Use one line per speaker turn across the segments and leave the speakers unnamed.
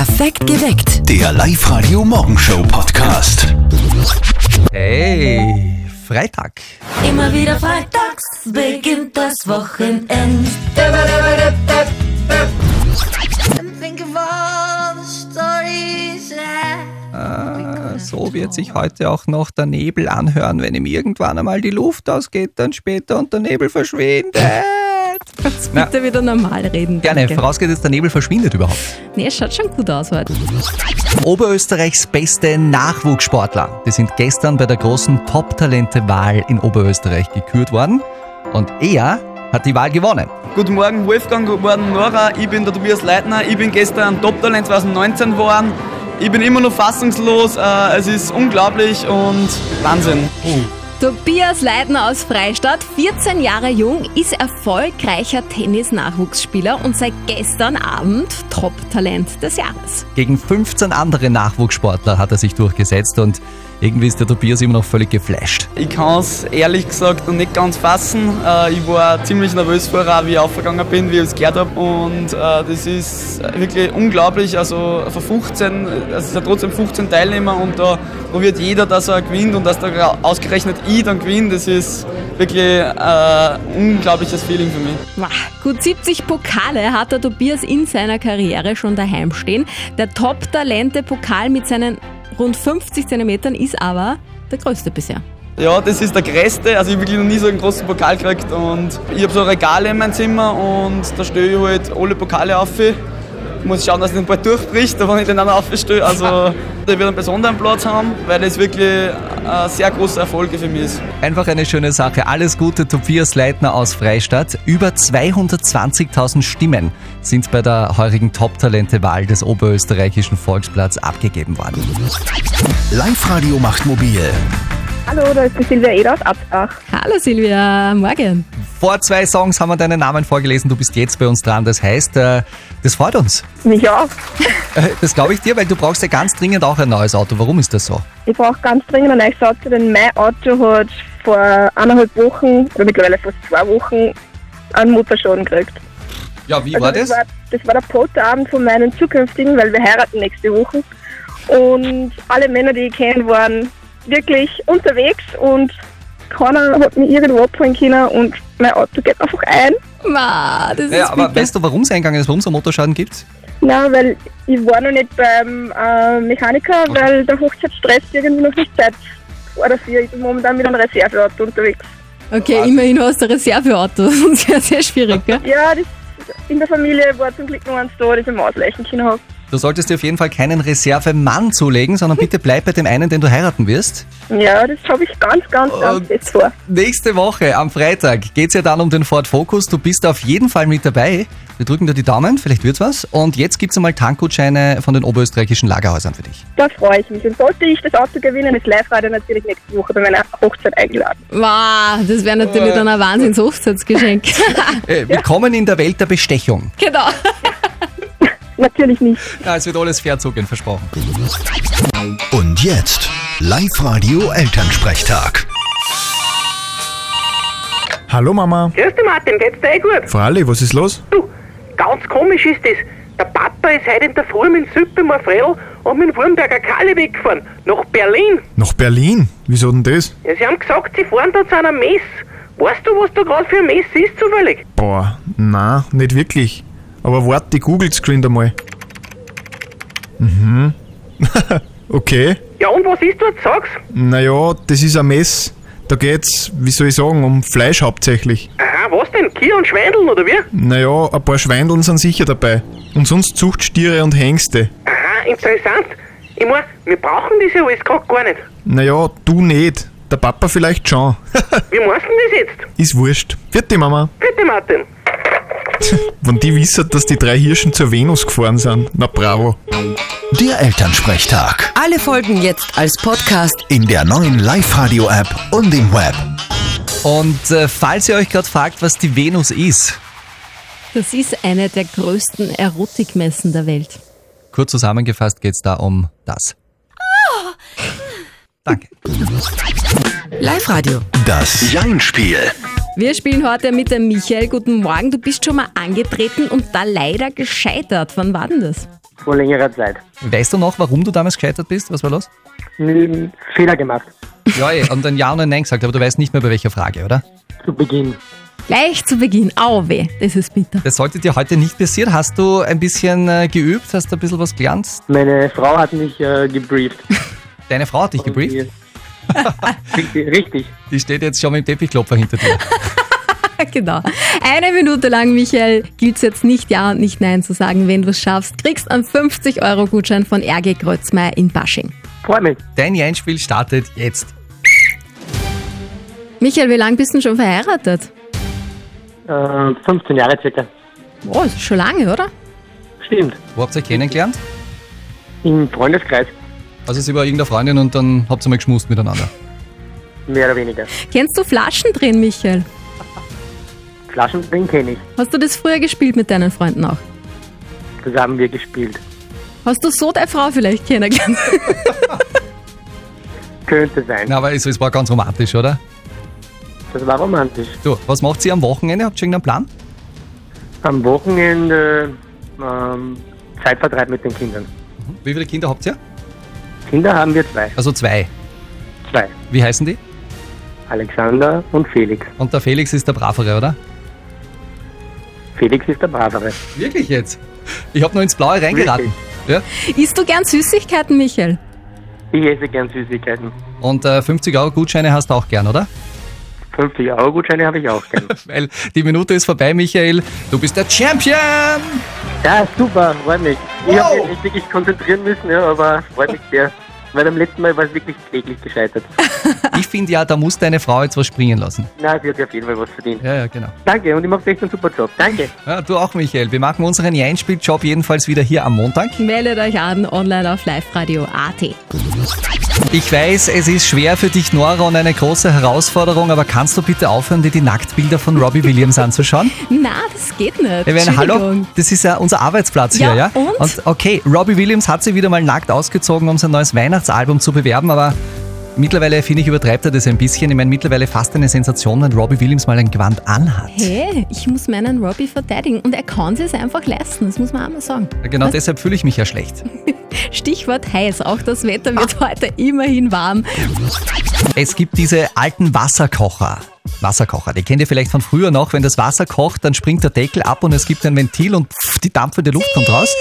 Perfekt geweckt.
Der Live-Radio Morgenshow Podcast.
Hey, Freitag.
Immer wieder freitags beginnt das Wochenend. Think of all the stories that
So wird sich heute auch noch der Nebel anhören, wenn ihm irgendwann einmal die Luft ausgeht, dann später und der Nebel verschwindet.
Kannst
Na.
bitte wieder normal reden.
Gerne,
danke.
vorausgesetzt, der Nebel verschwindet überhaupt.
Nee, es schaut schon gut aus heute.
Oberösterreichs beste Nachwuchssportler. Die sind gestern bei der großen Top-Talente-Wahl in Oberösterreich gekürt worden. Und er hat die Wahl gewonnen.
Guten Morgen Wolfgang, guten Morgen Nora, ich bin der Tobias Leitner, ich bin gestern Top-Talent 2019 geworden. Ich bin immer noch fassungslos, äh, es ist unglaublich und Wahnsinn.
Tobias Leitner aus Freistadt, 14 Jahre jung, ist erfolgreicher Tennis-Nachwuchsspieler und seit gestern Abend Top-Talent des Jahres.
Gegen 15 andere Nachwuchssportler hat er sich durchgesetzt und irgendwie ist der Tobias immer noch völlig geflasht.
Ich kann es ehrlich gesagt noch nicht ganz fassen. Äh, ich war ziemlich nervös vorher, wie ich aufgegangen bin, wie ich es gehört habe. Und äh, das ist wirklich unglaublich. Also von 15, es ist ja trotzdem 15 Teilnehmer und da probiert jeder, dass er gewinnt und dass da ausgerechnet ich dann gewinne. Das ist wirklich äh, ein unglaubliches Feeling für mich.
Wow. Gut 70 Pokale hat der Tobias in seiner Karriere schon daheim stehen. Der Top-Talente-Pokal mit seinen rund 50 Zentimetern ist aber der größte bisher.
Ja, das ist der größte. Also ich habe wirklich noch nie so einen großen Pokal gekriegt. Und ich habe so Regale in meinem Zimmer und da stelle ich halt alle Pokale auf. Ich muss schauen, dass ich den bald durchbricht, wenn ich den dann aufstelle. Also der wird einen besonderen Platz haben, weil das wirklich ein sehr großer Erfolg für mich ist.
Einfach eine schöne Sache. Alles Gute, Tobias Leitner aus Freistadt. Über 220.000 Stimmen sind bei der heurigen Top-Talente-Wahl des Oberösterreichischen Volksplatz abgegeben worden.
Live-Radio macht mobil.
Hallo, da ist die Silvia Eder aus Absbach.
Hallo Silvia, morgen.
Vor zwei Songs haben wir deinen Namen vorgelesen. Du bist jetzt bei uns dran. Das heißt, äh, das freut uns.
Mich auch.
Äh, Das glaube ich dir, weil du brauchst ja ganz dringend auch ein neues Auto. Warum ist das so?
Ich brauche ganz dringend ein neues Auto, denn mein Auto hat vor eineinhalb Wochen, oder mittlerweile fast zwei Wochen, einen Motorschaden gekriegt.
Ja, wie
Also
war das?
War, das war der Fotoabend von meinen zukünftigen, weil wir heiraten nächste Woche. Und alle Männer, die ich kenne, waren wirklich unterwegs und keiner hat mich irgendwo abholen können und mein Auto geht einfach ein.
Ma, das ist
Ja, aber
bitter.
weißt du, warum es eingegangen ist, warum es einen Motorschaden gibt?
Nein, weil ich war noch nicht beim äh, Mechaniker, weil der Hochzeitsstress irgendwie noch nicht Zeit war dafür. Ich bin momentan mit einem Reserveauto unterwegs.
Okay, immerhin hast du ein Reserveauto. Sonst wäre sehr schwierig, gell?
Ja, das, in der Familie war zum Glück noch eins da, das ich mir ausleichen können habe.
Du solltest dir auf jeden Fall keinen Reservemann zulegen, sondern bitte bleib bei dem einen, den du heiraten wirst.
Ja, das habe ich ganz, ganz, ganz fest vor.
Nächste Woche am Freitag geht's ja dann um den Ford Focus. Du bist auf jeden Fall mit dabei. Wir drücken dir die Daumen, vielleicht wird's was. Und jetzt gibt's einmal Tankgutscheine von den oberösterreichischen Lagerhäusern für dich.
Da freue ich mich. Und sollte ich das Auto gewinnen, ist Live-Radio natürlich nächste Woche bei meiner Hochzeit eingeladen.
Wow, das wäre natürlich dann ein Wahnsinns-Hochzeitsgeschenk.
Äh, willkommen in der Welt der Bestechung.
genau.
Natürlich nicht.
Ja, es wird alles fair zugehen, versprochen.
Und jetzt Live-Radio Elternsprechtag.
Hallo Mama.
Grüß dich Martin, geht's dir eh gut?
Fralli, was ist los?
Du, ganz komisch ist das. Der Papa ist heute in der Früh mit dem Süppemer Fredel und mit dem Wurmberger Kalle weggefahren. Nach Berlin.
Nach Berlin? Wieso denn das?
Ja, sie haben gesagt, sie fahren da zu einer Mess. Weißt du, was da gerade für eine Mess ist zufällig?
Boah, na, nicht wirklich. Aber wart, die googelt geschwind einmal. Mhm. okay.
Ja, und was ist dort, sag's?
Naja, das ist ein Mess. Da geht's, wie soll ich sagen, um Fleisch hauptsächlich.
Aha, was denn? Kier und Schweindeln, oder wie?
Naja, ein paar Schweindeln sind sicher dabei. Und sonst Zuchtstiere und Hengste.
Aha, interessant. Ich mein, wir brauchen das ja alles gerade gar nicht.
Naja, du nicht. Der Papa vielleicht schon.
Wie machst du denn das jetzt?
ist wurscht. Vierte Mama.
Bitte, Martin.
Wenn die wissen, dass die drei Hirschen zur Venus gefahren sind, na bravo.
Der Elternsprechtag.
Alle Folgen jetzt als Podcast.
In der neuen Live-Radio-App und im Web.
Und äh, falls ihr euch gerade fragt, was die Venus ist,
Das ist eine der größten Erotikmessen der Welt.
kurz zusammengefasst geht's da um das. Danke.
Live-Radio.
Das Jein-Spiel.
Wir spielen heute mit dem Michael. Guten Morgen. Du bist schon mal angetreten und da leider gescheitert. Wann war denn das?
vor längerer Zeit.
Weißt du noch, warum du damals gescheitert bist? Was war los?
Hm, Fehler gemacht.
Ja, eh, und ein Ja und ein Nein gesagt, aber du weißt nicht mehr bei welcher Frage, oder?
Zu Beginn.
Gleich zu Beginn. Au weh, das ist bitter.
Das sollte dir heute nicht passieren. Hast du ein bisschen äh, geübt? Hast du ein bisschen was gelernt?
Meine Frau hat mich äh, gebrieft.
Deine Frau hat dich gebrieft?
Richtig.
Die steht jetzt schon mit dem Teppichklopfer hinter dir.
genau. Eine Minute lang, Michael, gilt es jetzt nicht Ja und nicht Nein zu sagen. Wenn du es schaffst, kriegst einen 50-Euro-Gutschein von RG Grötzmeier in Basching.
Freue mich.
Dein Jeinspiel startet jetzt.
Michael, wie lange bist du schon verheiratet?
Äh, 15 Jahre circa.
Oh, ist schon lange, oder?
Stimmt.
Wo habt ihr euch kennengelernt?
Im Freundeskreis.
Also sie war irgendeine Freundin und dann habt ihr mal geschmust miteinander.
Mehr oder weniger.
Kennst du Flaschen drehen, Michael?
Flaschen drin kenne ich.
Hast du das früher gespielt mit deinen Freunden auch?
Das haben wir gespielt.
Hast du so deine Frau vielleicht kennengelernt?
Könnte sein.
Na, aber es, es war ganz romantisch, oder?
Das war romantisch.
Du, was macht sie am Wochenende? Habt ihr irgendeinen Plan?
Am Wochenende ähm, Zeitvertreib mit den Kindern.
Wie viele Kinder habt ihr?
Kinder haben wir zwei.
Also zwei.
Zwei.
Wie heißen die?
Alexander und Felix.
Und der Felix ist der Bravere, oder?
Felix ist der Bravere.
Wirklich jetzt? Ich habe nur ins Blaue reingeraten. Ja?
Isst du gern Süßigkeiten, Michael?
Ich esse gern Süßigkeiten.
Und äh, 50 Euro Gutscheine hast du auch gern, oder?
50 Euro Gutscheine habe ich auch.
Weil die Minute ist vorbei, Michael. Du bist der Champion!
Ja, super, freut mich. Ich
Wow.
habe mich wirklich konzentrieren müssen, ja, aber freut mich sehr. Weil beim letzten Mal war es wirklich kläglich gescheitert.
Ich finde ja, da muss deine Frau jetzt was springen lassen.
Na, sie hat auf jeden Fall was verdient.
Ja, ja, genau.
Danke und ich mache echt einen super Job. Danke.
Ja, du auch, Michael. Wir machen unseren Jeinspieljob jedenfalls wieder hier am Montag.
Meldet euch an online auf liveradio.at.
Ich weiß, es ist schwer für dich, Nora, und eine große Herausforderung, aber kannst du bitte aufhören, dir die Nacktbilder von Robbie Williams anzuschauen?
Na, das geht nicht.
Ich meine, hallo, das ist ja unser Arbeitsplatz
Ja,
hier, ja?
und?
okay, Robbie Williams hat sie wieder mal nackt ausgezogen, um sein neues Weihnachtsalbum zu bewerben, aber mittlerweile, finde ich, übertreibt er das ein bisschen. Ich meine, mittlerweile fast eine Sensation, wenn Robbie Williams mal ein Gewand anhat.
Hey, ich muss meinen Robbie verteidigen und er kann es einfach leisten, das muss man auch mal sagen.
Genau deshalb fühle ich mich ja schlecht.
Stichwort heiß, auch das Wetter wird heute immerhin warm.
Es gibt diese alten Wasserkocher. Wasserkocher, die kennt ihr vielleicht von früher noch. Wenn das Wasser kocht, dann springt der Deckel ab und es gibt ein Ventil und pff, die dampfende Luft kommt raus.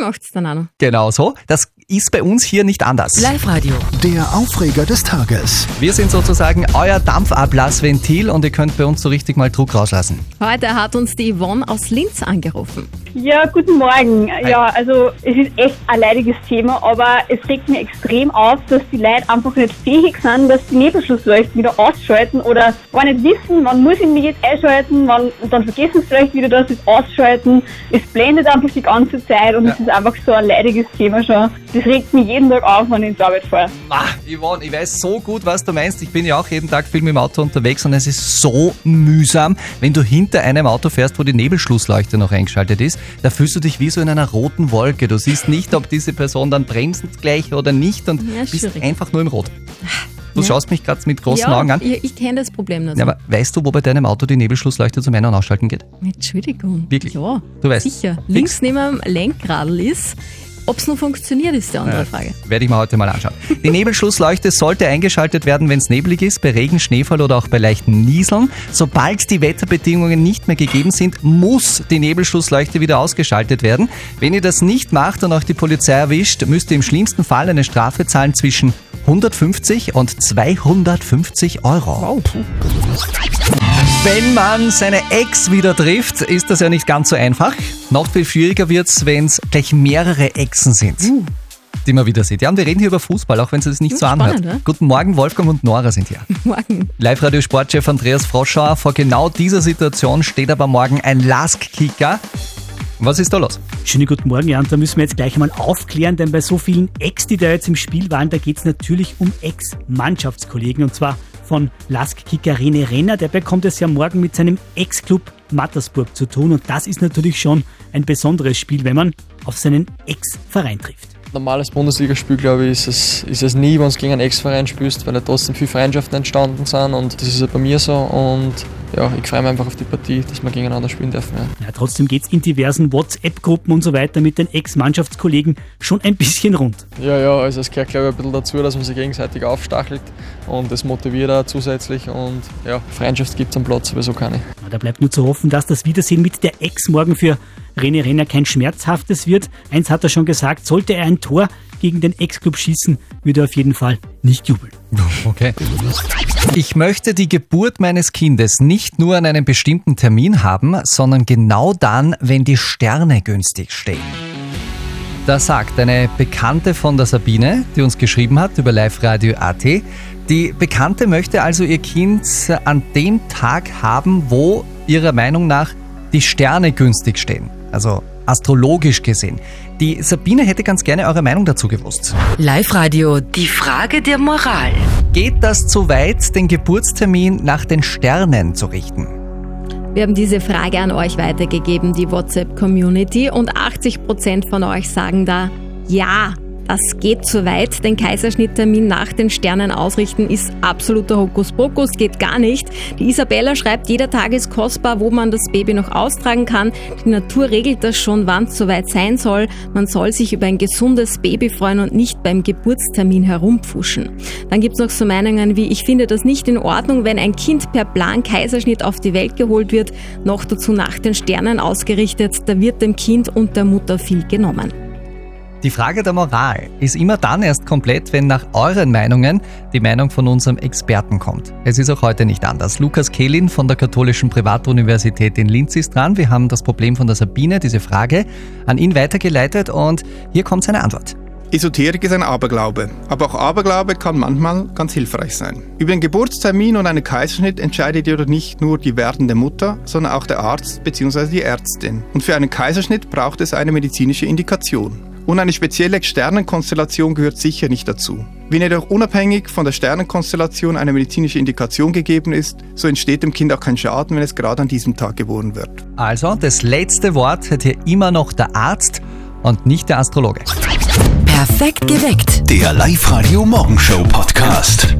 Macht's dann auch noch?
Genau so. Das ist bei uns hier nicht anders.
Live-Radio.
Der Aufreger des Tages.
Wir sind sozusagen euer Dampfablassventil und ihr könnt bei uns so richtig mal Druck rauslassen.
Heute hat uns die Yvonne aus Linz angerufen.
Ja, guten Morgen. Ja, also es ist echt ein leidiges Thema, aber es regt mir extrem auf, dass die Leute einfach nicht fähig sind, dass die Nebelschlussleuchten wieder ausschalten oder gar nicht wissen, wann muss ich mich jetzt einschalten, wann, und dann vergessen sie vielleicht wieder, dass sie es ausschalten. Es blendet einfach die ganze Zeit und es ist einfach so ein leidiges Thema schon. Das regt mich jeden Tag auf, wenn ich ins Arbeit fahre.
Ah, Yvonne, ich weiß so gut, was du meinst. Ich bin ja auch jeden Tag viel mit dem Auto unterwegs und es ist so mühsam, wenn du hinter einem Auto fährst, wo die Nebelschlussleuchte noch eingeschaltet ist. Da fühlst du dich wie so in einer roten Wolke. Du siehst nicht, ob diese Person dann bremst gleich oder nicht und
Ja,
bist
schwierig.
einfach nur im Rot. Du
Ja.
schaust mich gerade mit großen
ja,
Augen an.
Ich, ich kenne das Problem nicht.
Ja, aber weißt du, wo bei deinem Auto die Nebelschlussleuchte zum Ein- und Ausschalten geht?
Entschuldigung.
Wirklich?
Ja,
Du weißt.
sicher. Links neben dem Lenkradl ist. Ob es noch funktioniert, ist die andere Frage.
Werde ich mir heute mal anschauen. Die Nebelschlussleuchte sollte eingeschaltet werden, wenn es neblig ist, bei Regen, Schneefall oder auch bei leichten Nieseln. Sobald die Wetterbedingungen nicht mehr gegeben sind, muss die Nebelschlussleuchte wieder ausgeschaltet werden. Wenn ihr das nicht macht und auch die Polizei erwischt, müsst ihr im schlimmsten Fall eine Strafe zahlen zwischen 150 und 250 Euro. Wenn man seine Ex wieder trifft, ist das ja nicht ganz so einfach. Noch viel schwieriger wird's, wenn es gleich mehrere Exen sind, die man wieder sieht. Ja, und wir reden hier über Fußball, auch wenn es das nicht
Hm,
so
spannend,
anhört.
ja?
Guten Morgen, Wolfgang und Nora sind hier.
Morgen.
Live-Radio-Sportchef Andreas Froschauer, vor genau dieser Situation steht aber morgen ein Lask-Kicker. Was ist da los?
Schönen guten Morgen, ja, und da müssen wir jetzt gleich einmal aufklären, denn bei so vielen Ex, die da jetzt im Spiel waren, da geht es natürlich um Ex-Mannschaftskollegen und zwar von Lask-Kicker René Renner. Der bekommt es ja morgen mit seinem Ex-Club Mattersburg zu tun und das ist natürlich schon ein besonderes Spiel, wenn man auf seinen Ex-Verein trifft.
Normales Bundesligaspiel, glaube ich, ist es, ist es nie, wenn du gegen einen Ex-Verein spielst, weil da trotzdem viele Freundschaften entstanden sind und das ist ja bei mir so und ja, ich freue mich einfach auf die Partie, dass wir gegeneinander spielen dürfen. Ja.
Ja, trotzdem geht es in diversen WhatsApp-Gruppen und so weiter mit den Ex-Mannschaftskollegen schon ein bisschen rund.
Ja, ja, also es gehört glaube ich ein bisschen dazu, dass man sich gegenseitig aufstachelt und das motiviert auch zusätzlich und ja, Freundschaft gibt es am Platz sowieso keine.
Ja, da bleibt nur zu hoffen, dass das Wiedersehen mit der Ex morgen für René Renner kein schmerzhaftes wird. Eins hat er schon gesagt, sollte er ein Tor gegen den Ex-Club schießen, würde er auf jeden Fall nicht jubeln.
Okay. Ich möchte die Geburt meines Kindes nicht nur an einem bestimmten Termin haben, sondern genau dann, wenn die Sterne günstig stehen. Das sagt eine Bekannte von der Sabine, die uns geschrieben hat über Live Radio AT. Die Bekannte möchte also ihr Kind an dem Tag haben, wo ihrer Meinung nach die Sterne günstig stehen. Also astrologisch gesehen. Die Sabine hätte ganz gerne eure Meinung dazu gewusst.
Live-Radio, die Frage der Moral.
Geht das zu weit, den Geburtstermin nach den Sternen zu richten?
Wir haben diese Frage an euch weitergegeben, die WhatsApp-Community, und 80% von euch sagen da ja. Das geht zu weit. Den Kaiserschnitttermin nach den Sternen ausrichten ist absoluter Hokuspokus, geht gar nicht. Die Isabella schreibt, jeder Tag ist kostbar, wo man das Baby noch austragen kann. Die Natur regelt das schon, wann es soweit sein soll. Man soll sich über ein gesundes Baby freuen und nicht beim Geburtstermin herumpfuschen. Dann gibt's noch so Meinungen wie, ich finde das nicht in Ordnung, wenn ein Kind per Plan Kaiserschnitt auf die Welt geholt wird, noch dazu nach den Sternen ausgerichtet. Da wird dem Kind und der Mutter viel genommen.
Die Frage der Moral ist immer dann erst komplett, wenn nach euren Meinungen die Meinung von unserem Experten kommt. Es ist auch heute nicht anders. Lukas Kehlin von der Katholischen Privatuniversität in Linz ist dran. Wir haben das Problem von der Sabine, diese Frage, an ihn weitergeleitet und hier kommt seine Antwort.
Esoterik ist ein Aberglaube, aber auch Aberglaube kann manchmal ganz hilfreich sein. Über den Geburtstermin und einen Kaiserschnitt entscheidet jedoch nicht nur die werdende Mutter, sondern auch der Arzt bzw. die Ärztin. Und für einen Kaiserschnitt braucht es eine medizinische Indikation. Und eine spezielle Sternenkonstellation gehört sicher nicht dazu. Wenn jedoch unabhängig von der Sternenkonstellation eine medizinische Indikation gegeben ist, so entsteht dem Kind auch kein Schaden, wenn es gerade an diesem Tag geboren wird.
Also, das letzte Wort hat hier immer noch der Arzt und nicht der Astrologe.
Perfekt geweckt.
Der Live-Radio Morgenshow Podcast.